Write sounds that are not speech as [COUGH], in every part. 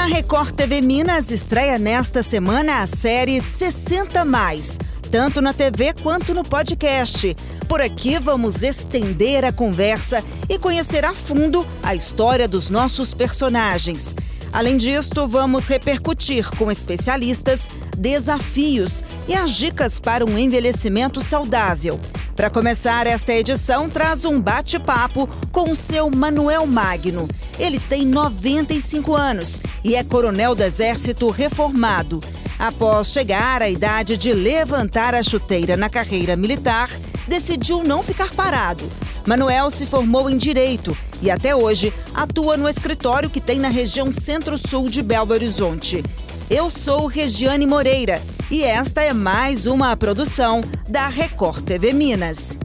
A Record TV Minas estreia nesta semana a série 60 Mais, tanto na TV quanto no podcast. Por aqui vamos estender a conversa e conhecer a fundo a história dos nossos personagens. Além disto, vamos repercutir com especialistas desafios e as dicas para um envelhecimento saudável. Para começar, esta edição traz um bate-papo com o seu Manuel Magno. Ele tem 95 anos e é coronel do Exército reformado. Após chegar à idade de levantar a chuteira na carreira militar, decidiu não ficar parado. Manuel se formou em Direito e até hoje atua no escritório que tem na região centro-sul de Belo Horizonte. Eu sou Regiane Moreira e esta é mais uma produção da Record TV Minas.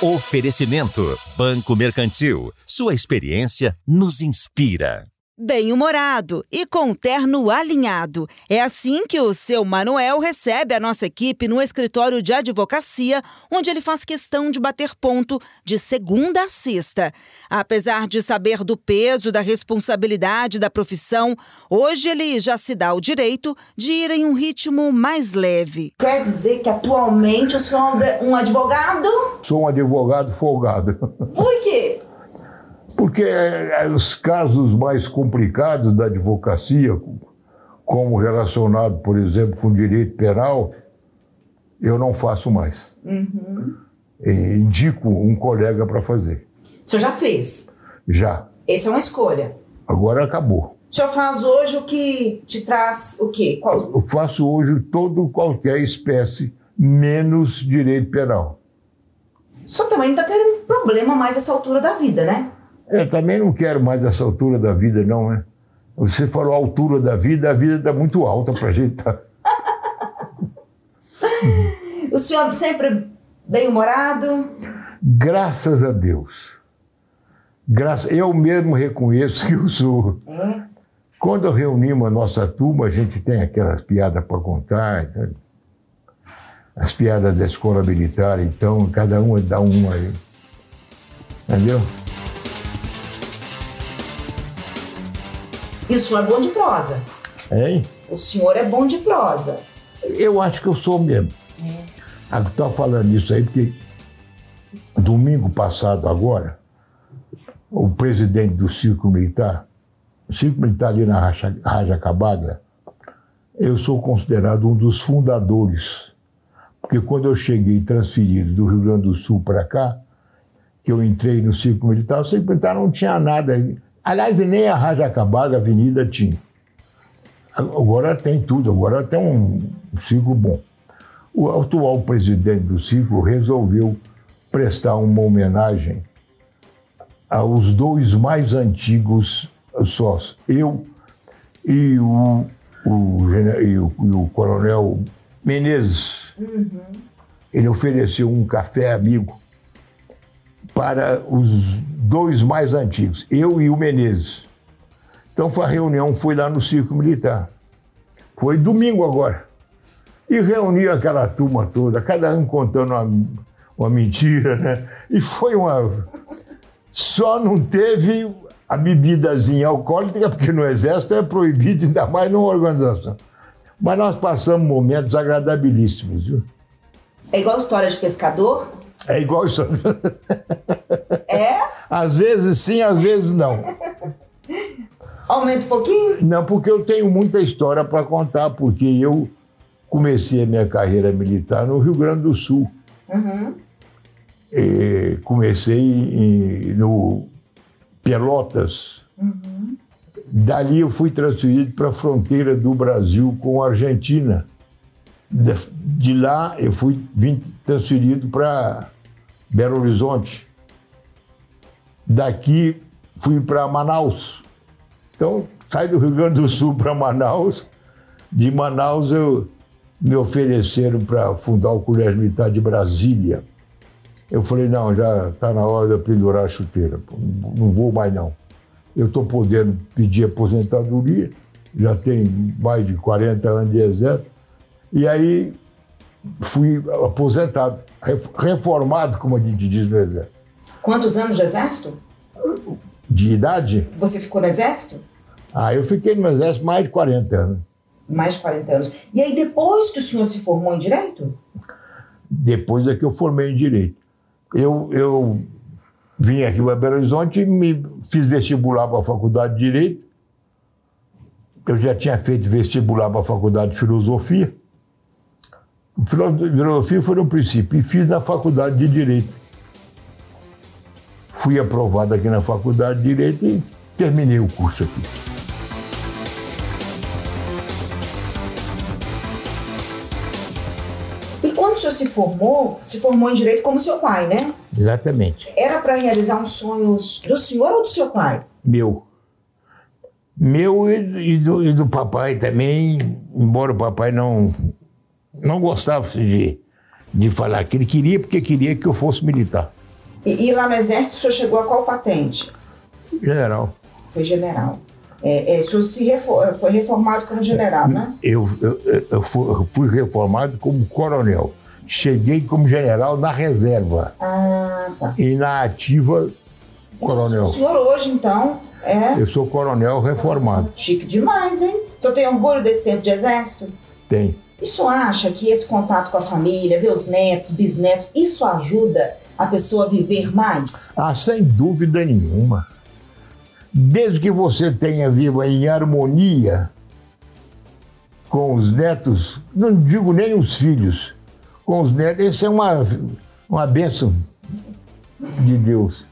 Oferecimento Banco Mercantil. Sua experiência nos inspira bem-humorado e com terno alinhado. É assim que o seu Manuel recebe a nossa equipe no escritório de advocacia, onde ele faz questão de bater ponto de segunda a sexta. Apesar de saber do peso da responsabilidade da profissão, hoje ele já se dá o direito de ir em um ritmo mais leve. Quer dizer que atualmente o senhor é um advogado? Sou um advogado folgado. Por quê? Porque é, os casos mais complicados da advocacia, como relacionado, por exemplo, com direito penal, eu não faço mais. Uhum. Indico um colega para fazer. O senhor já fez? Já. Essa é uma escolha. Agora acabou. O senhor faz hoje o que te traz o quê? Qual... Eu faço hoje todo qualquer espécie, menos direito penal. O senhor também não está tendo problema mais essa altura da vida, né? Eu também não quero mais essa altura da vida, não, né? Você falou altura da vida, a vida está muito alta para a gente. Tá... [LAUGHS] o senhor sempre bem-humorado? Graças a Deus. Graças, eu mesmo reconheço que eu sou. É? Quando reunimos a nossa turma, a gente tem aquelas piadas para contar. As piadas da escola militar, então, cada uma dá uma aí. Entendeu? E o senhor é bom de prosa. Hein? O senhor é bom de prosa. Eu acho que eu sou mesmo. É. Estou falando isso aí porque domingo passado agora, o presidente do Círculo Militar, o Círculo Militar ali na Raja, Raja eu sou considerado um dos fundadores. Porque quando eu cheguei transferido do Rio Grande do Sul para cá, que eu entrei no Círculo Militar, o Círculo Militar não tinha nada. Aliás, nem a Raja Acabada, avenida tinha. Agora tem tudo, agora tem um, ciclo bom. O atual presidente do ciclo resolveu prestar uma homenagem aos dois mais antigos sócios, eu e o, o, e o, e o coronel Menezes. Uhum. Ele ofereceu um café amigo para os dois mais antigos, eu e o Menezes. Então a reunião foi lá no Circo Militar. Foi domingo agora. E reuniu aquela turma toda, cada um contando uma, uma mentira, né? E foi uma. Só não teve a bebidazinha alcoólica, porque no Exército é proibido, ainda mais numa organização. Mas nós passamos momentos agradabilíssimos, viu? É igual história de pescador? É igual isso. É? Às vezes sim, às vezes não. Aumenta um pouquinho? Não, porque eu tenho muita história para contar, porque eu comecei a minha carreira militar no Rio Grande do Sul. Uhum. E comecei em, no Pelotas. Uhum. Dali eu fui transferido para a fronteira do Brasil com a Argentina. De, lá eu fui transferido para Belo Horizonte. Daqui fui para Manaus. Então, saí do Rio Grande do Sul para Manaus. De Manaus, eu me ofereceram para fundar o Colégio Militar de Brasília. Eu falei, não, já está na hora de eu pendurar a chuteira. Não vou mais, não. Eu estou podendo pedir aposentadoria, já tenho mais de 40 anos de exército. E aí fui aposentado, reformado, como a gente diz no Exército. Quantos anos de Exército? De idade? Você ficou no exército? Ah, eu fiquei no exército mais de 40 anos. Mais de 40 anos. E aí, depois que o senhor se formou em direito? Depois é que eu formei em direito. Eu, eu vim aqui para Belo Horizonte e me fiz vestibular para a faculdade de direito. Eu já tinha feito vestibular para a faculdade de filosofia. Filosofia foi no princípio e fiz na faculdade de direito. Fui aprovado aqui na faculdade de direito e terminei o curso aqui. E quando o senhor se formou, se formou em direito como seu pai, né? Exatamente. Era para realizar um sonho do senhor ou do seu pai? Meu. Meu e, e do, e do papai também, embora o papai não, não gostasse de, de falar que ele queria, porque queria que eu fosse militar. E, e lá no exército o senhor chegou a qual patente? General. Foi general. É, é, o senhor se refor- foi reformado como general, né? Eu, eu, eu fui reformado como coronel. Cheguei como general na reserva Ah, tá. e na ativa, coronel. O senhor hoje, então, é Eu sou coronel reformado. chique demais, hein? O senhor tem orgulho desse tempo de exército? Tem. E o senhor acha que esse contato com a família, ver os netos, bisnetos, isso ajuda a pessoa a viver mais? Ah, sem dúvida nenhuma. Desde que você tenha viva em harmonia com os netos, não digo nem os filhos, com os netos, isso é uma, uma bênção de Deus.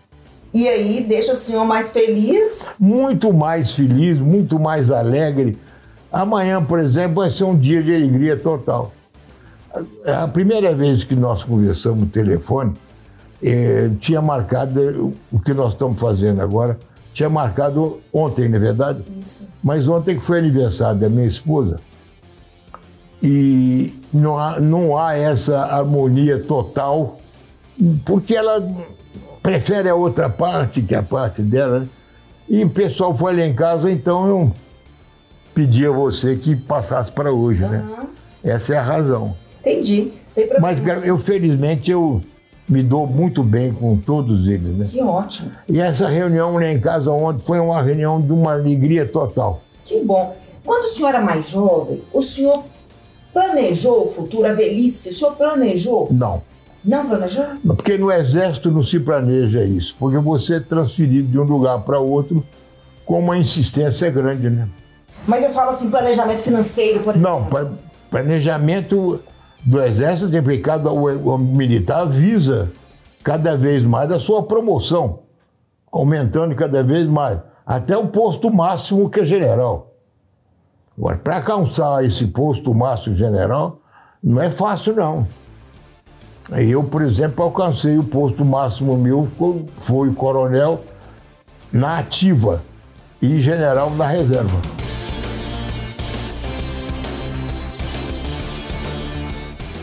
E aí deixa o senhor mais feliz? Muito mais feliz, muito mais alegre. Amanhã, por exemplo, vai ser um dia de alegria total. A primeira vez que nós conversamos no telefone, eh, tinha marcado o que nós estamos fazendo agora, tinha marcado ontem, na verdade, Isso. mas ontem que foi aniversário da minha esposa. E não há, não há essa harmonia total, porque ela prefere a outra parte, que é a parte dela. né? E o pessoal foi lá em casa, então eu pedi a você que passasse para hoje, né? Essa é a razão. Entendi. Mas eu, felizmente, eu me dou muito bem com todos eles, né? Que ótimo. E essa reunião lá em casa ontem foi uma reunião de uma alegria total. Que bom. Quando o senhor era mais jovem, o senhor planejou o futuro, a velhice? O senhor planejou? Não. Não planejou? Porque no exército não se planeja isso, porque você é transferido de um lugar para outro com uma insistência grande, né? Mas eu falo assim, planejamento financeiro, por exemplo. Não, planejamento do exército tem porque cada o, o militar visa cada vez mais a sua promoção, aumentando cada vez mais, até o posto máximo que é general. Agora, para alcançar esse posto máximo general, não é fácil, não. Eu, por exemplo, alcancei o posto máximo meu, foi coronel na ativa e general na reserva.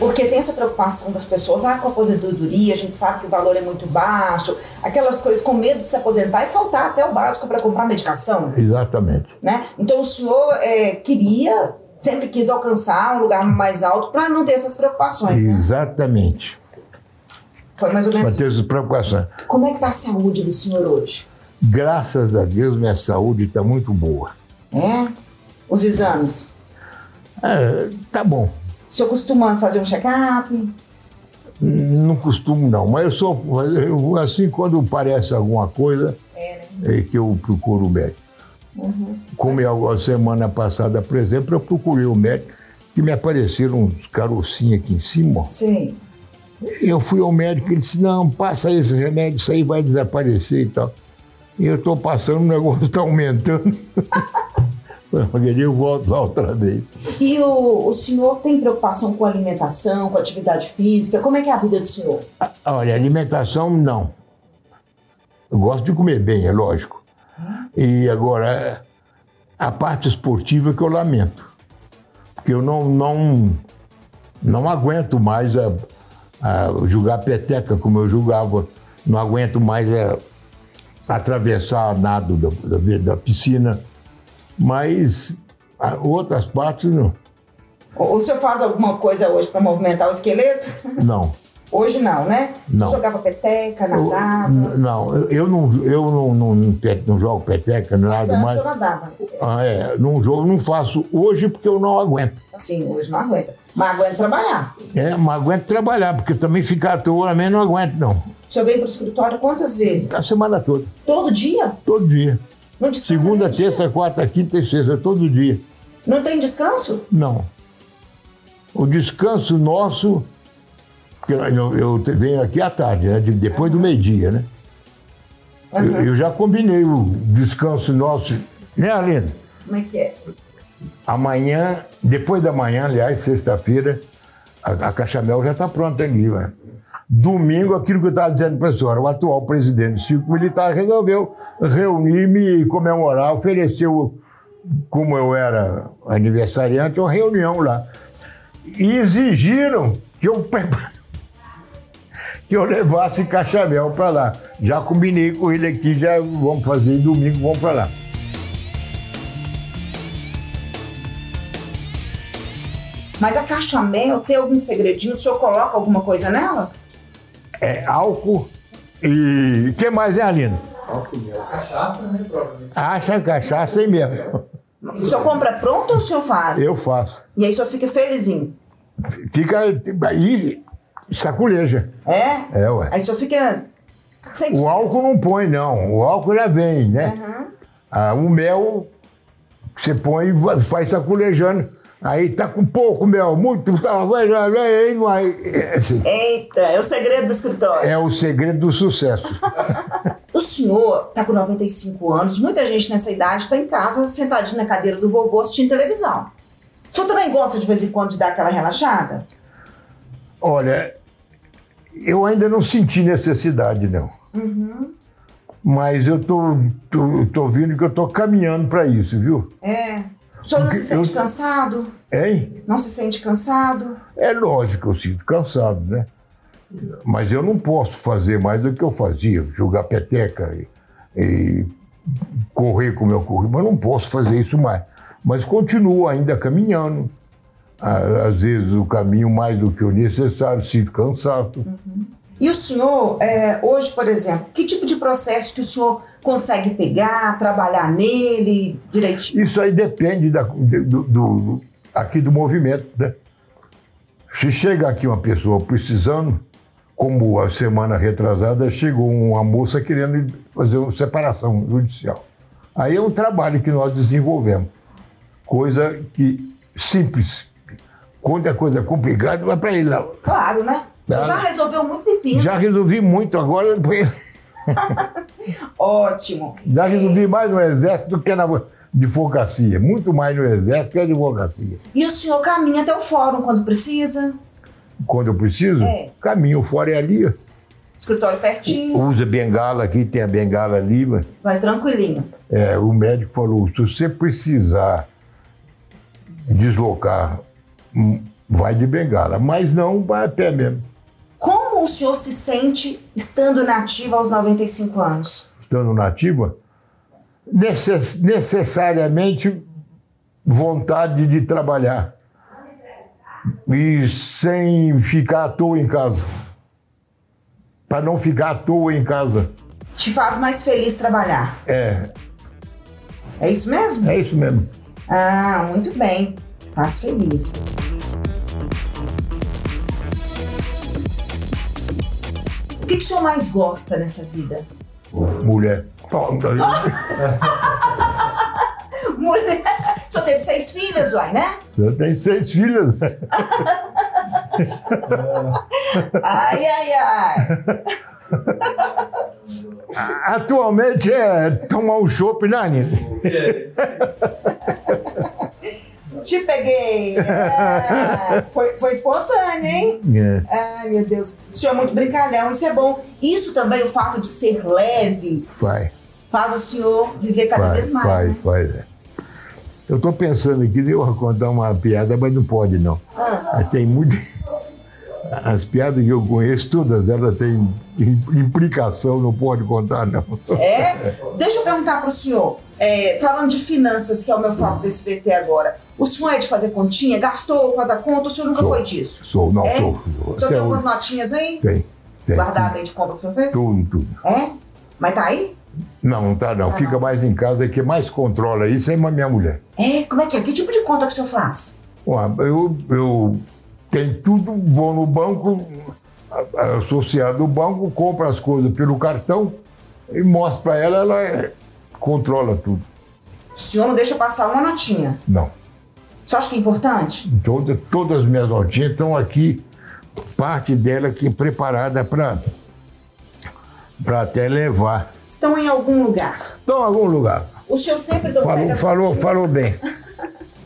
Porque tem essa preocupação das pessoas, ah, com a aposentadoria, a gente sabe que o valor é muito baixo, aquelas coisas com medo de se aposentar e faltar até o básico para comprar medicação, Exatamente. né? Então o senhor é, queria, sempre quis alcançar um lugar mais alto para não ter essas preocupações, né? Exatamente. Foi mais ou Para menos. ter essas preocupações. Como é que tá a saúde do senhor hoje? Graças a Deus, minha saúde está muito boa. É? Os exames? Ah, tá bom. O senhor costuma fazer um check-up? Não costumo, não. Mas eu sou. Eu, vou assim, quando parece alguma coisa, É, né? é que eu procuro o médico. Como eu, a semana passada, por exemplo, eu procurei o médico, que me apareceram uns carocinhos aqui em cima. Sei. Eu fui ao médico e ele disse: Não, passa esse remédio, isso aí vai desaparecer e tal. E eu estou passando, o negócio está [LAUGHS] aumentando. Eu volto lá outra vez. E o, o senhor tem preocupação com alimentação, com atividade física? Como é que é a vida do senhor? Ah, Olha, alimentação, não. Eu gosto de comer bem, é lógico. E agora, a parte esportiva que eu lamento. Porque eu não, não, não aguento mais a, a jogar peteca como eu jogava. Não aguento mais a, atravessar nado da, da, da piscina. Mas outras partes, não. O, senhor faz alguma coisa hoje para movimentar o esqueleto? não. Hoje não, né? Não. Jogava peteca, nadava. Eu- não, eu- não, eu não, não, não, não jogo peteca, Mas nada antes mais. eu nadava. Ah, é, não jogo, não faço hoje porque eu não aguento. Assim, hoje não aguenta. Mas aguenta trabalhar. É, mas aguento trabalhar, porque também ficar à toa também não aguento, não. O senhor vem para o escritório quantas vezes? A semana toda, Todo dia? todo dia. Não descansa Segunda, terça, quarta, quinta e sexta, todo dia. Não tem descanso? Não. O descanso nosso, porque eu, eu venho aqui à tarde, né, de- depois do meio-dia, né? Eu, eu já combinei o descanso nosso, né, Aline? Como é que é? Amanhã, depois da manhã, aliás, sexta-feira, a, a Cachamel já está pronta ali. Né? Domingo, aquilo que eu estava dizendo para a senhora, o atual presidente do Círculo Militar resolveu reunir-me e comemorar, ofereceu, como eu era aniversariante, uma reunião lá. E exigiram que eu, [LAUGHS] que eu levasse Cachamel para lá. Já combinei com ele aqui, já vamos fazer domingo, vamos para lá. Mas a cachamel tem algum segredinho? O senhor coloca alguma coisa nela? É álcool e. O que mais é, Alina? Cachaça, né, provavelmente. Acha cachaça aí mesmo. O senhor compra pronto ou o senhor faz? Eu faço. E aí o senhor fica felizinho? Fica. Aí saculeja. É? É, ué. Aí o senhor fica... 100%. O álcool não põe, não. O álcool já vem, né? Aham. Ah, o mel você põe e faz saculejando. Aí tá com pouco mel, muito, tá, vai, vai, vai, vai. É, assim, Eita, é o segredo do escritório. é o segredo do sucesso. [LAUGHS] O senhor está com 95 anos, muita gente nessa idade está em casa, sentadinho na cadeira do vovô, assistindo televisão. O senhor também gosta de vez em quando de dar aquela relaxada? Olha, eu ainda não senti necessidade, não. Mas eu tô, tô, tô vendo que eu tô caminhando para isso, viu? É. O senhor não se Porque eu- sente cansado? Hein? Não se sente cansado? É lógico, eu sinto cansado, né? Mas eu não posso fazer mais do que eu fazia, jogar peteca e, e correr como eu corri, mas não posso fazer isso mais. Mas continuo ainda caminhando. Às vezes o caminho mais do que o necessário, sinto cansado. E o senhor, é, hoje, por exemplo, que tipo de processo que o senhor consegue pegar, trabalhar nele direitinho? Isso aí depende da- do, do- aqui do movimento, né? Se chega aqui uma pessoa precisando, como a semana retrasada chegou uma moça querendo fazer uma separação judicial. Aí é um trabalho que nós desenvolvemos. Coisa que simples. Quando é coisa complicada, vai para ele lá. Claro, né? O senhor já resolveu muito pepino. Já resolvi muito agora, [LAUGHS] Ótimo. já resolvi mais no exército do que na advocacia. Muito mais no exército que na advocacia. E o senhor caminha até o fórum quando precisa? quando eu preciso, É. caminho fora é ali. Escritório pertinho, Usa bengala aqui, tem a bengala ali. mas, vai tranquilinho. é, o médico falou: se você precisar deslocar, hum, vai de bengala, mas não vai a pé mesmo. Como o senhor se sente estando nativo aos 95 anos? Estando nativa, necess- necessariamente vontade de trabalhar e sem ficar à toa em casa. Para não ficar à toa em casa. Te faz mais feliz trabalhar? É, É isso mesmo? é isso mesmo. Ah, muito bem. Faz feliz. Que, que o senhor mais gosta nessa vida? Mulher. [LAUGHS] Mulher. O senhor teve seis filhas, uai, né? Eu tenho seis filhas. [LAUGHS] Ai, ai, ai. Atualmente é tomar um chopp, né? Te peguei. [LAUGHS] É, foi, foi espontâneo, hein? É. Ai, meu Deus. O senhor é muito brincalhão, isso é bom. Isso também, o fato de ser leve, Faz, faz o senhor viver cada faz, vez mais, faz, né? faz. é. Eu estou pensando aqui, eu vou contar uma piada, mas não pode, não. Ah, Tem muito. [LAUGHS] As piadas que eu conheço, todas elas têm implicação, não pode contar, não. é? [LAUGHS] Deixa eu perguntar para o senhor. é, falando de finanças, que é o meu foco desse VT agora. O senhor é de fazer continha? Gastou, faz a conta? O senhor nunca Sou. foi disso? Sou, não, É? sou. O senhor tem algumas hoje. notinhas aí? Tem, tem. Guardadas aí de compra que o senhor fez? Tudo, tudo. É? Mas tá aí? Não, não tá não. Ah, Fica não. mais em casa, que mais controla isso é minha mulher. É? Como é que é? Que tipo de conta que o senhor faz? Ué, Eu, eu tenho tudo, vou no banco, associado ao banco, compro as coisas pelo cartão e mostro para ela, ela controla tudo. O senhor não deixa passar uma notinha. Não. Você acha que é importante? Toda, todas as minhas notinhas estão aqui, parte dela aqui preparada para até levar. Estão em algum lugar. Estão em algum lugar. O senhor sempre então, pega Falou, falou, falou bem. [LAUGHS]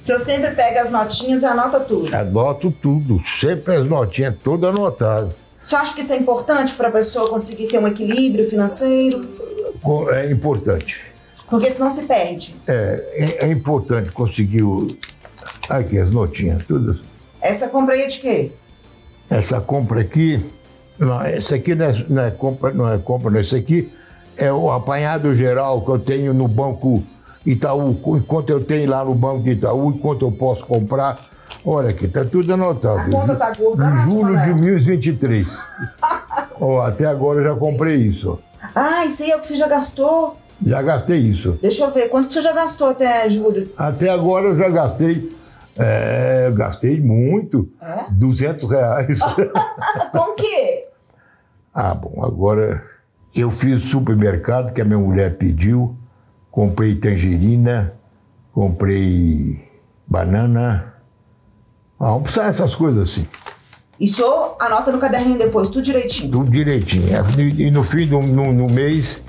O senhor sempre pega as notinhas e anota tudo. Anoto tudo, sempre as notinhas todas anotadas. O senhor acha que isso é importante para a pessoa conseguir ter um equilíbrio financeiro? É importante. Porque senão se perde. É, é, é importante conseguir o. Aqui, as notinhas, todas. Essa compra aí é de quê? Essa compra aqui. Não, essa aqui não é, não é compra, não é compra, não. Esse aqui é o apanhado geral que eu tenho no Banco Itaú. Enquanto eu tenho lá no Banco Itaú, enquanto eu posso comprar. Olha aqui, tá tudo anotado. A conta tá gorda, né, Julho de Samuel? 2023. Ó, até agora eu já comprei isso. Ah, isso aí é o que você já gastou? Já gastei isso. Deixa eu ver, quanto você já gastou até julho? Até agora eu já gastei. É, gastei muito. É? 200 reais. [LAUGHS] Com o quê? ah, bom, agora eu fiz supermercado que a minha mulher pediu. Comprei tangerina, comprei banana. Ah, vamos precisar dessas coisas assim. E o senhor anota no caderninho depois, tudo direitinho. Tudo direitinho. E e no fim do no, no mês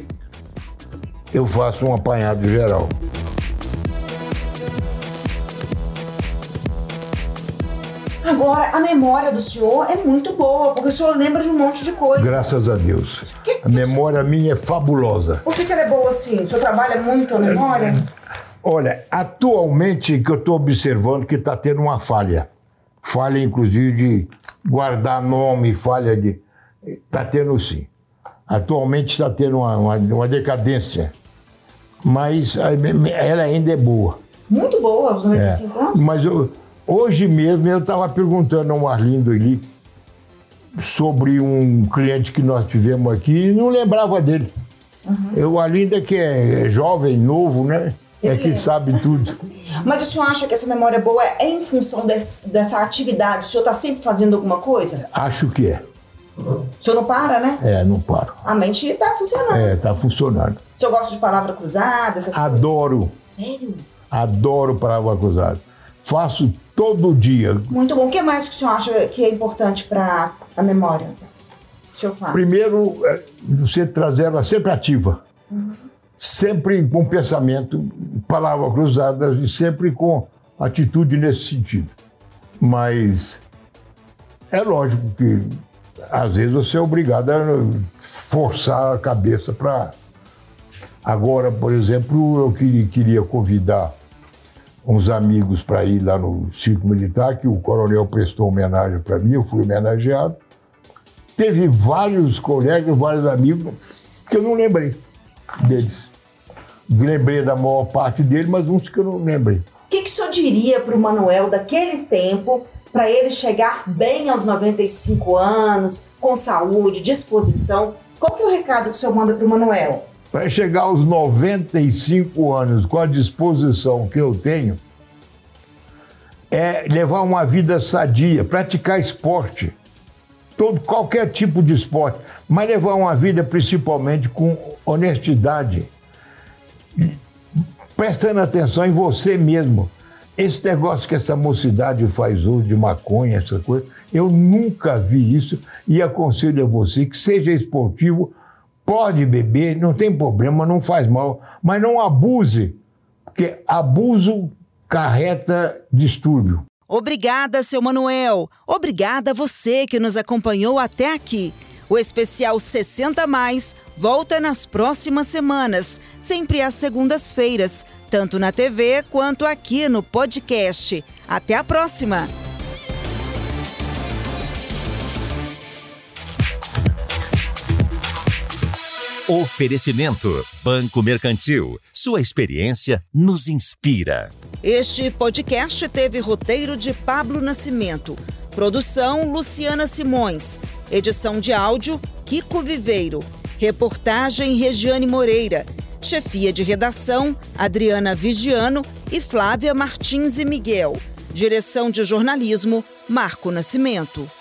eu faço um apanhado geral. Agora, a memória do senhor é muito boa, porque o senhor lembra de um monte de coisa. Graças a Deus. Que- A memória minha é fabulosa. Por que, que ela é boa assim? O senhor trabalha muito a memória? Olha, atualmente que eu estou observando que está tendo uma falha. Falha, inclusive, de guardar nome, falha de. Está tendo sim. Atualmente está tendo uma, uma, uma decadência. Mas ela ainda é boa. Muito boa, aos É. 95 anos. Mas eu- hoje mesmo eu estava perguntando ao Arlindo ali sobre um cliente que nós tivemos aqui e não lembrava dele. Eu, o Arlindo é que é jovem, novo, né? É que lembra. sabe tudo. [LAUGHS] Mas o senhor acha que essa memória boa é em função desse- dessa atividade? O senhor está sempre fazendo alguma coisa? Acho que é. O senhor não para, né? É, não paro. A mente está funcionando. É, tá funcionando. O senhor gosta de palavra cruzada, essas Adoro, coisas? Sério? adoro palavra cruzada. Faço todo dia. Muito bom. O que mais que o senhor acha que é importante para a memória? O senhor faz? Primeiro, é, você trazer ela sempre ativa. Sempre com pensamento, palavra cruzada e sempre com atitude nesse sentido. Mas é lógico que às vezes você é obrigado a forçar a cabeça para. Agora, por exemplo, eu queria convidar uns amigos para ir lá no Circo Militar, que o coronel prestou homenagem para mim, eu fui homenageado. Teve vários colegas, vários amigos que eu não lembrei deles. Lembrei da maior parte deles, mas uns que eu não lembrei. O que, que o senhor diria para o Manuel daquele tempo para ele chegar bem aos 95 anos, com saúde, disposição? Qual que é o recado que o senhor manda para o Manuel? Para chegar aos 95 anos com a disposição que eu tenho, é levar uma vida sadia, praticar esporte, todo, qualquer tipo de esporte, mas levar uma vida principalmente com honestidade, prestando atenção em você mesmo. Esse negócio que essa mocidade faz hoje de maconha, essa coisa, eu nunca vi isso e aconselho a você que seja esportivo, pode beber, não tem problema, não faz mal, mas não abuse, porque abuso carreta distúrbio. Obrigada, seu Manuel. Obrigada a você que nos acompanhou até aqui. O especial 60 Mais volta nas próximas semanas, sempre às segundas-feiras, tanto na TV quanto aqui no podcast. Até a próxima! Oferecimento Banco Mercantil. Sua experiência nos inspira. Este podcast teve roteiro de Pablo Nascimento, produção Luciana Simões, edição de áudio Kiko Viveiro, reportagem Regiane Moreira, chefia de redação Adriana Vigiano e Flávia Martins e Miguel, direção de jornalismo Marco Nascimento.